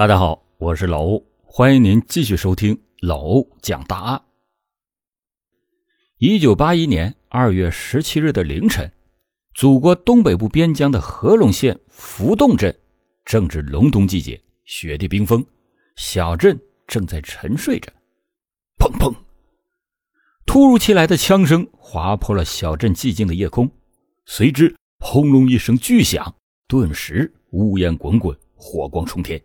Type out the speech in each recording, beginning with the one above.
大家好，我是老欧，欢迎您继续收听老欧讲大案。一九八一年二月十七日的凌晨，祖国东北部边疆的合隆县浮洞镇正值隆冬季节，雪地冰封，小镇正在沉睡着。砰砰！突如其来的枪声划破了小镇寂静的夜空，随之轰隆一声巨响，顿时乌烟滚滚，火光冲天。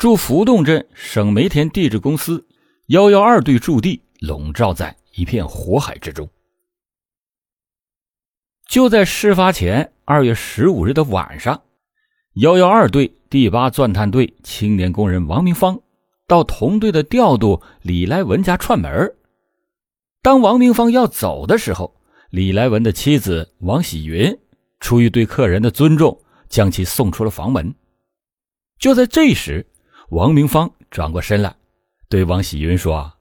驻浮洞镇省煤田地质公司幺幺二队驻地笼罩在一片火海之中。就在事发前二月十五日的晚上，幺幺二队第八钻探队青年工人王明芳到同队的调度李来文家串门。当王明芳要走的时候，李来文的妻子王喜云出于对客人的尊重，将其送出了房门。就在这时，王明芳转过身来，对王喜云说：“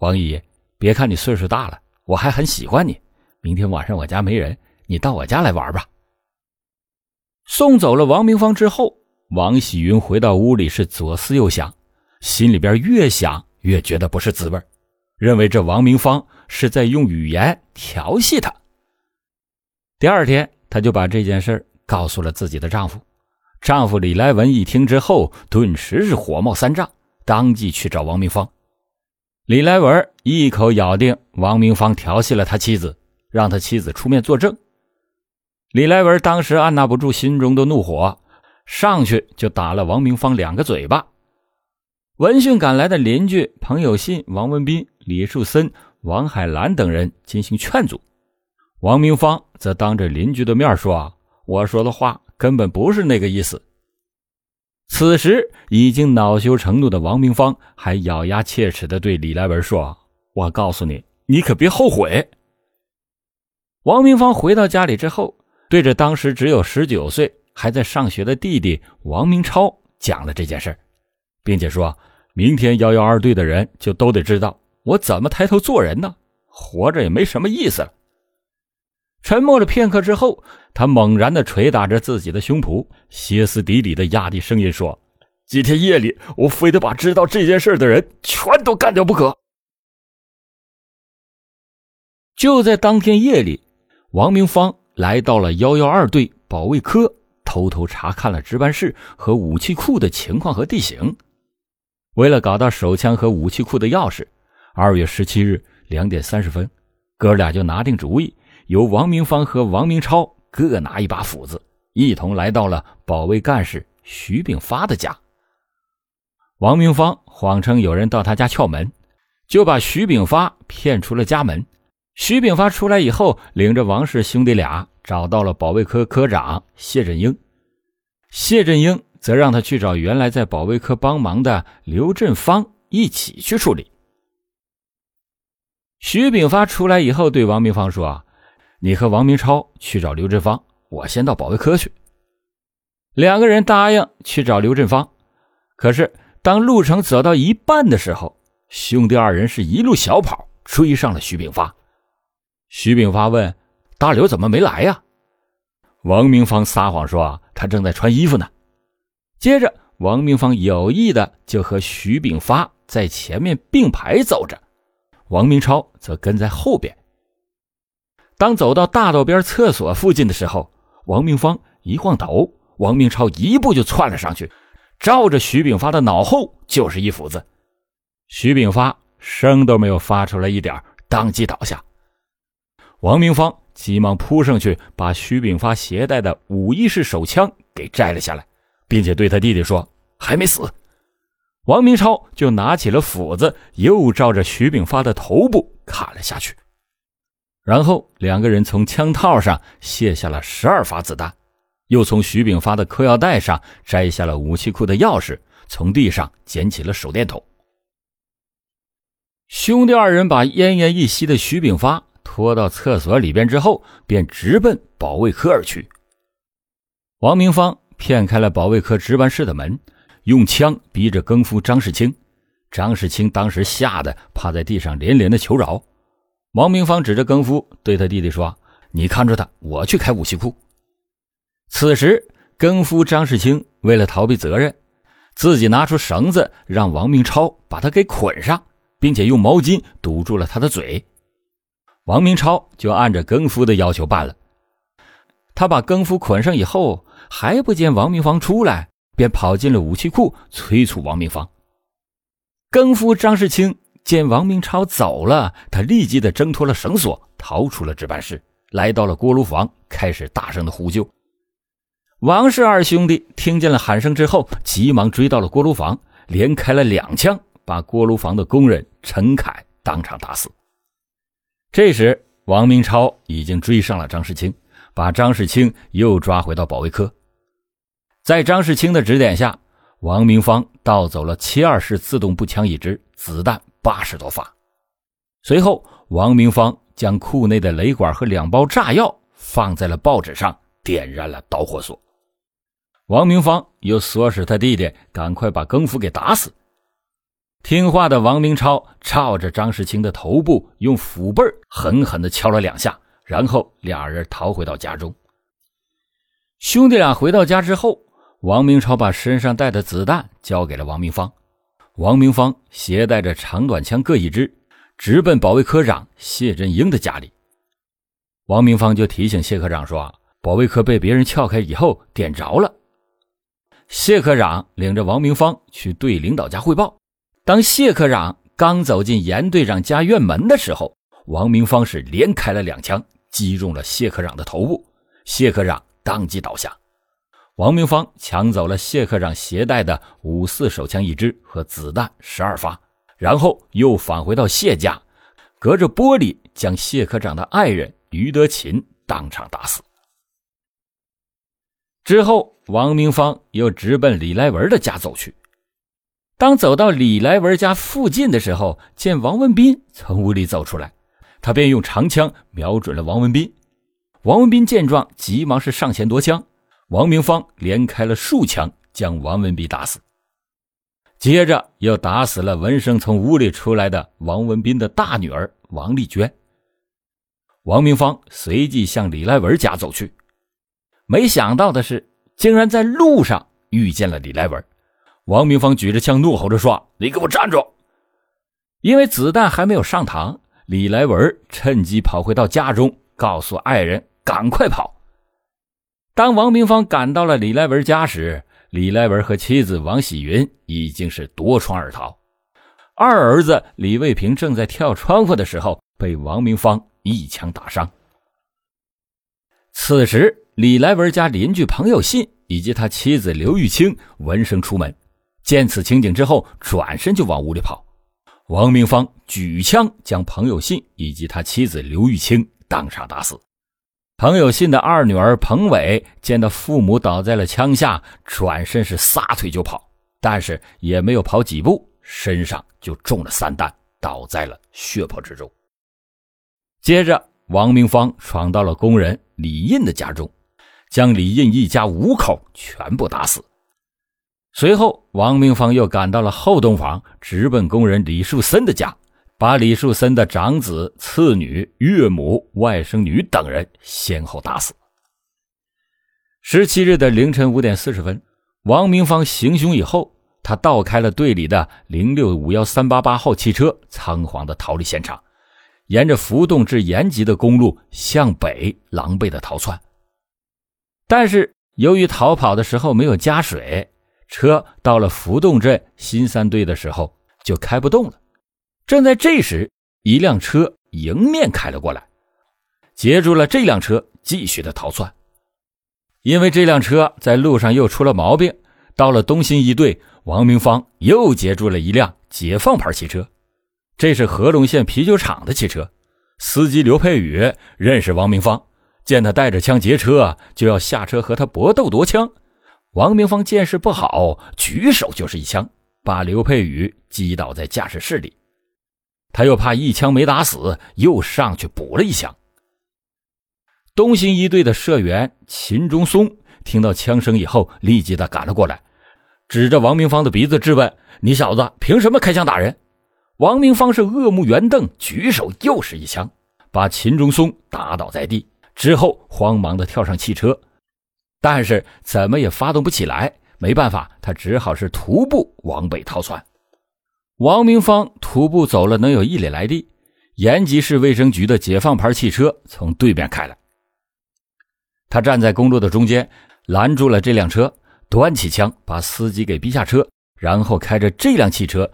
王姨，别看你岁数大了，我还很喜欢你。明天晚上我家没人，你到我家来玩吧。”送走了王明芳之后，王喜云回到屋里是左思右想，心里边越想越觉得不是滋味，认为这王明芳是在用语言调戏他。第二天，她就把这件事告诉了自己的丈夫。丈夫李来文一听之后，顿时是火冒三丈，当即去找王明芳。李来文一口咬定王明芳调戏了他妻子，让他妻子出面作证。李来文当时按捺不住心中的怒火，上去就打了王明芳两个嘴巴。闻讯赶来的邻居彭友信、王文斌、李树森、王海兰等人进行劝阻，王明芳则当着邻居的面说：“我说的话。”根本不是那个意思。此时已经恼羞成怒的王明芳还咬牙切齿的对李来文说：“我告诉你，你可别后悔。”王明芳回到家里之后，对着当时只有十九岁、还在上学的弟弟王明超讲了这件事并且说：“明天幺幺二队的人就都得知道我怎么抬头做人呢？活着也没什么意思了。”沉默了片刻之后，他猛然的捶打着自己的胸脯，歇斯底里的压低声音说：“今天夜里，我非得把知道这件事的人全都干掉不可。”就在当天夜里，王明芳来到了幺幺二队保卫科，偷偷查看了值班室和武器库的情况和地形。为了搞到手枪和武器库的钥匙，二月十七日两点三十分，哥俩就拿定主意。由王明芳和王明超各拿一把斧子，一同来到了保卫干事徐炳发的家。王明芳谎称有人到他家撬门，就把徐炳发骗出了家门。徐炳发出来以后，领着王氏兄弟俩找到了保卫科科长谢振英，谢振英则让他去找原来在保卫科帮忙的刘振芳一起去处理。徐炳发出来以后，对王明芳说。啊你和王明超去找刘振芳，我先到保卫科去。两个人答应去找刘振芳，可是当路程走到一半的时候，兄弟二人是一路小跑追上了徐炳发。徐炳发问：“大刘怎么没来呀？”王明芳撒谎说：“他正在穿衣服呢。”接着，王明芳有意的就和徐炳发在前面并排走着，王明超则跟在后边。当走到大道边厕所附近的时候，王明芳一晃头，王明超一步就窜了上去，照着徐炳发的脑后就是一斧子。徐炳发声都没有发出来一点，当即倒下。王明芳急忙扑上去，把徐炳发携带的五一式手枪给摘了下来，并且对他弟弟说：“还没死。”王明超就拿起了斧子，又照着徐炳发的头部砍了下去。然后两个人从枪套上卸下了十二发子弹，又从徐炳发的裤腰带上摘下了武器库的钥匙，从地上捡起了手电筒。兄弟二人把奄奄一息的徐炳发拖到厕所里边之后，便直奔保卫科而去。王明芳骗开了保卫科值班室的门，用枪逼着更夫张世清。张世清当时吓得趴在地上连连的求饶。王明芳指着更夫对他弟弟说：“你看着他，我去开武器库。”此时，更夫张世清为了逃避责任，自己拿出绳子让王明超把他给捆上，并且用毛巾堵住了他的嘴。王明超就按着更夫的要求办了。他把更夫捆上以后，还不见王明芳出来，便跑进了武器库催促王明芳。更夫张世清见王明超走了，他立即的挣脱了绳索，逃出了值班室，来到了锅炉房，开始大声的呼救。王氏二兄弟听见了喊声之后，急忙追到了锅炉房，连开了两枪，把锅炉房的工人陈凯当场打死。这时，王明超已经追上了张世清，把张世清又抓回到保卫科。在张世清的指点下，王明芳盗走了七二式自动步枪一支，子弹八十多发。随后，王明芳将库内的雷管和两包炸药放在了报纸上，点燃了导火索。王明芳又唆使他弟弟赶快把更夫给打死。听话的王明超朝着张世清的头部用斧背狠狠地敲了两下，然后俩人逃回到家中。兄弟俩回到家之后，王明超把身上带的子弹交给了王明芳，王明芳携带着长短枪各一支，直奔保卫科长谢振英的家里。王明芳就提醒谢科长说：“保卫科被别人撬开以后点着了。”谢科长领着王明芳去队领导家汇报。当谢科长刚走进严队长家院门的时候，王明芳是连开了两枪，击中了谢科长的头部，谢科长当即倒下。王明芳抢走了谢科长携带的五四手枪一支和子弹十二发，然后又返回到谢家，隔着玻璃将谢科长的爱人于德勤当场打死。之后，王明芳又直奔李来文的家走去。当走到李来文家附近的时候，见王文斌从屋里走出来，他便用长枪瞄准了王文斌。王文斌见状，急忙是上前夺枪。王明芳连开了数枪，将王文斌打死。接着又打死了闻声从屋里出来的王文斌的大女儿王丽娟。王明芳随即向李来文家走去，没想到的是，竟然在路上遇见了李来文。王明芳举着枪怒吼着说：“你给我站住！”因为子弹还没有上膛，李来文趁机跑回到家中，告诉爱人赶快跑。当王明芳赶到了李来文家时，李来文和妻子王喜云已经是夺窗而逃。二儿子李卫平正在跳窗户的时候，被王明芳一枪打伤。此时，李来文家邻居彭友信以及他妻子刘玉清闻声出门。见此情景之后，转身就往屋里跑。王明芳举枪将彭友信以及他妻子刘玉清当场打死。彭有信的二女儿彭伟见到父母倒在了枪下，转身是撒腿就跑，但是也没有跑几步，身上就中了三弹，倒在了血泊之中。接着，王明芳闯到了工人李印的家中，将李印一家五口全部打死。随后，王明芳又赶到了后洞房，直奔工人李树森的家，把李树森的长子、次女、岳母、外甥女等人先后打死。十七日的凌晨五点四十分，王明芳行凶以后，他倒开了队里的零六五幺三八八号汽车，仓皇的逃离现场，沿着浮动至延吉的公路向北狼狈的逃窜。但是由于逃跑的时候没有加水。车到了浮动镇新三队的时候，就开不动了。正在这时，一辆车迎面开了过来，截住了这辆车，继续的逃窜。因为这辆车在路上又出了毛病，到了东新一队，王明芳又截住了一辆解放牌汽车，这是合龙县啤酒厂的汽车。司机刘佩宇认识王明芳，见他带着枪劫车，就要下车和他搏斗夺枪。王明芳见势不好，举手就是一枪，把刘佩宇击倒在驾驶室里。他又怕一枪没打死，又上去补了一枪。东兴一队的社员秦中松听到枪声以后，立即的赶了过来，指着王明芳的鼻子质问：“你小子凭什么开枪打人？”王明芳是恶目圆瞪，举手又是一枪，把秦中松打倒在地，之后慌忙的跳上汽车。但是怎么也发动不起来，没办法，他只好是徒步往北逃窜。王明芳徒步走了能有一里来地，延吉市卫生局的解放牌汽车从对面开来，他站在公路的中间，拦住了这辆车，端起枪把司机给逼下车，然后开着这辆汽车，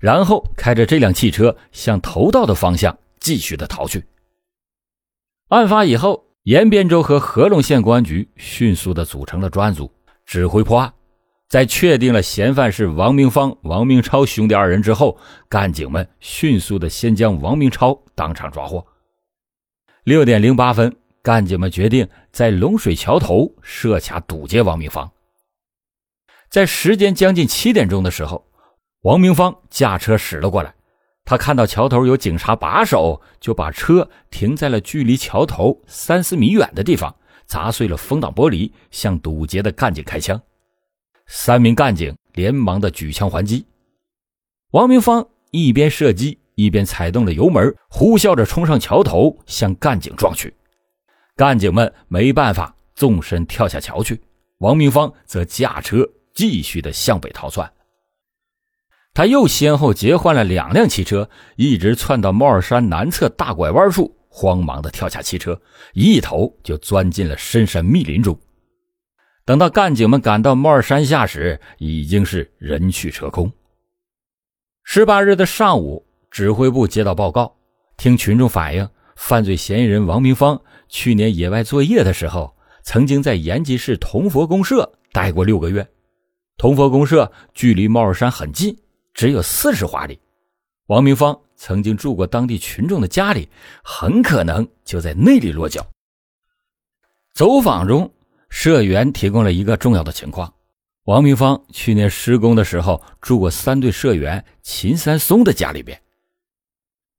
然后开着这辆汽车向头道的方向继续的逃去。案发以后，延边州和合隆县公安局迅速的组成了专案组，指挥破案。在确定了嫌犯是王明芳、王明超兄弟二人之后，干警们迅速的先将王明超当场抓获。六点零八分，干警们决定在龙水桥头设卡堵截王明芳。在时间将近七点钟的时候，王明芳驾车驶了过来。他看到桥头有警察把守，就把车停在了距离桥头三四米远的地方，砸碎了风挡玻璃，向堵截的干警开枪。三名干警连忙的举枪还击。王明芳一边射击，一边踩动了油门，呼啸着冲上桥头，向干警撞去。干警们没办法，纵身跳下桥去。王明芳则驾车继续的向北逃窜。他又先后截换了两辆汽车，一直窜到帽儿山南侧大拐弯处，慌忙的跳下汽车，一头就钻进了深山密林中。等到干警们赶到帽儿山下时，已经是人去车空。十八日的上午，指挥部接到报告，听群众反映，犯罪嫌疑人王明芳去年野外作业的时候，曾经在延吉市同佛公社待过六个月。同佛公社距离帽儿山很近。只有四十华里，王明芳曾经住过当地群众的家里，很可能就在那里落脚。走访中，社员提供了一个重要的情况：王明芳去年施工的时候住过三队社员秦三松的家里边。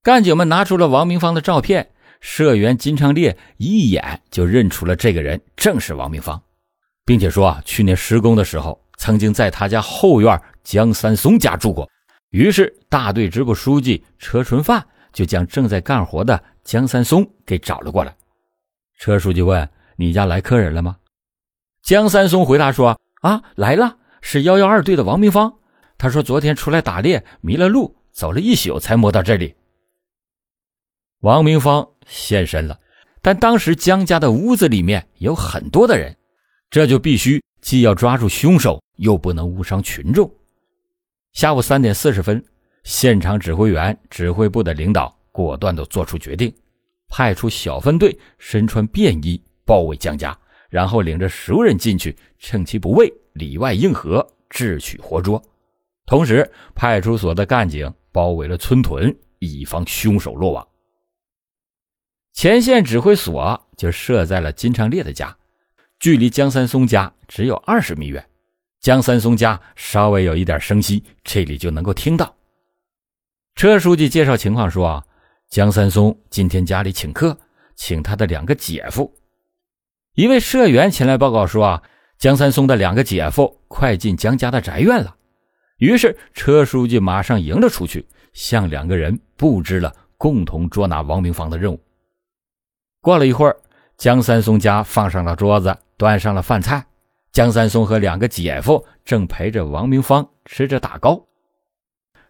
干警们拿出了王明芳的照片，社员金昌烈一眼就认出了这个人正是王明芳，并且说啊，去年施工的时候曾经在他家后院。江三松家住过，于是大队支部书记车春范就将正在干活的江三松给找了过来。车书记问：“你家来客人了吗？”江三松回答说：“啊，来了，是幺幺二队的王明芳。他说昨天出来打猎迷了路，走了一宿才摸到这里。”王明芳现身了，但当时江家的屋子里面有很多的人，这就必须既要抓住凶手，又不能误伤群众。下午三点四十分，现场指挥员、指挥部的领导果断地做出决定，派出小分队身穿便衣包围江家，然后领着熟人进去，趁其不备，里外应和，智取活捉。同时，派出所的干警包围了村屯，以防凶手落网。前线指挥所就设在了金昌烈的家，距离江三松家只有二十米远。江三松家稍微有一点声息，这里就能够听到。车书记介绍情况说：“啊，江三松今天家里请客，请他的两个姐夫。一位社员前来报告说：啊，江三松的两个姐夫快进江家的宅院了。于是车书记马上迎了出去，向两个人布置了共同捉拿王明芳的任务。过了一会儿，江三松家放上了桌子，端上了饭菜。”江三松和两个姐夫正陪着王明芳吃着打糕。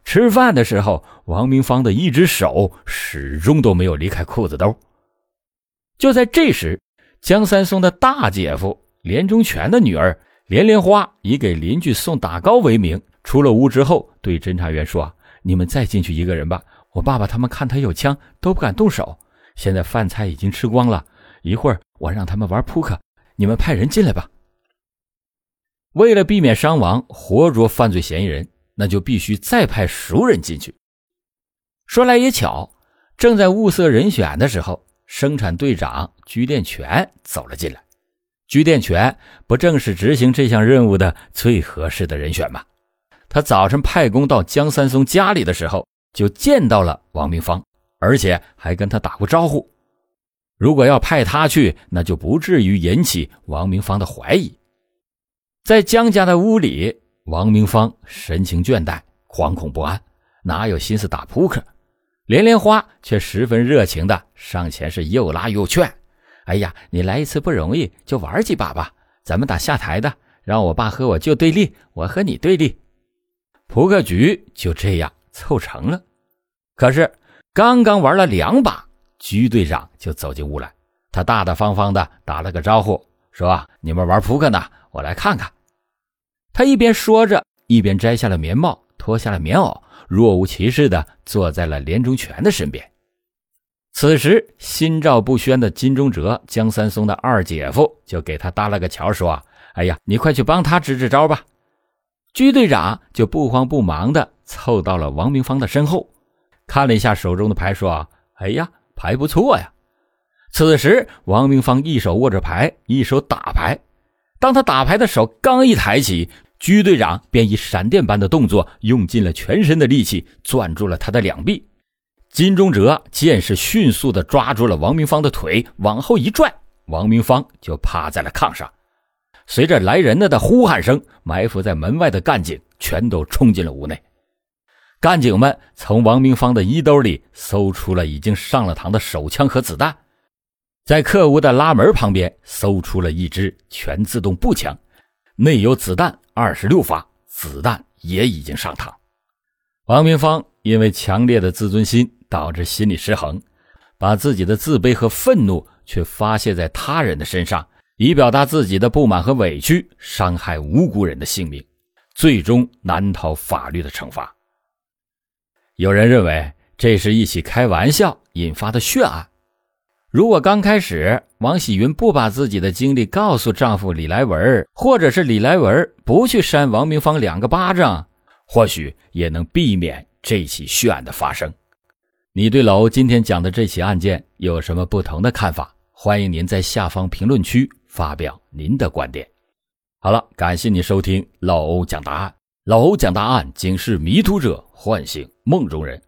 吃饭的时候，王明芳的一只手始终都没有离开裤子兜。就在这时，江三松的大姐夫连中全的女儿连莲花以给邻居送打糕为名，出了屋之后，对侦查员说：“你们再进去一个人吧，我爸爸他们看他有枪，都不敢动手。现在饭菜已经吃光了，一会儿我让他们玩扑克，你们派人进来吧。”为了避免伤亡，活捉犯罪嫌疑人，那就必须再派熟人进去。说来也巧，正在物色人选的时候，生产队长居殿全走了进来。居殿全不正是执行这项任务的最合适的人选吗？他早晨派工到江三松家里的时候，就见到了王明芳，而且还跟他打过招呼。如果要派他去，那就不至于引起王明芳的怀疑。在江家的屋里，王明芳神情倦怠、惶恐不安，哪有心思打扑克？连莲花却十分热情的上前是又拉又劝：“哎呀，你来一次不容易，就玩几把吧，咱们打下台的，让我爸和我舅对立，我和你对立。扑克局就这样凑成了。可是刚刚玩了两把，居队长就走进屋来，他大大方方的打了个招呼，说：“你们玩扑克呢，我来看看。”他一边说着，一边摘下了棉帽，脱下了棉袄，若无其事的坐在了连中全的身边。此时，心照不宣的金钟哲、江三松的二姐夫就给他搭了个桥，说：“哎呀，你快去帮他支支招吧。”居队长就不慌不忙的凑到了王明芳的身后，看了一下手中的牌，说：“哎呀，牌不错呀。”此时，王明芳一手握着牌，一手打牌。当他打牌的手刚一抬起，居队长便以闪电般的动作，用尽了全身的力气，攥住了他的两臂。金钟哲见势，迅速地抓住了王明芳的腿，往后一拽，王明芳就趴在了炕上。随着来人了的呼喊声，埋伏在门外的干警全都冲进了屋内。干警们从王明芳的衣兜里搜出了已经上了膛的手枪和子弹，在客屋的拉门旁边搜出了一支全自动步枪，内有子弹二十六发，子弹也已经上膛。王明芳因为强烈的自尊心。导致心理失衡，把自己的自卑和愤怒却发泄在他人的身上，以表达自己的不满和委屈，伤害无辜人的性命，最终难逃法律的惩罚。有人认为这是一起开玩笑引发的血案。如果刚开始王喜云不把自己的经历告诉丈夫李来文，或者是李来文不去扇王明芳两个巴掌，或许也能避免这起血案的发生。你对老欧今天讲的这起案件有什么不同的看法？欢迎您在下方评论区发表您的观点。好了，感谢你收听老欧讲答案。老欧讲答案，警示迷途者，唤醒梦中人。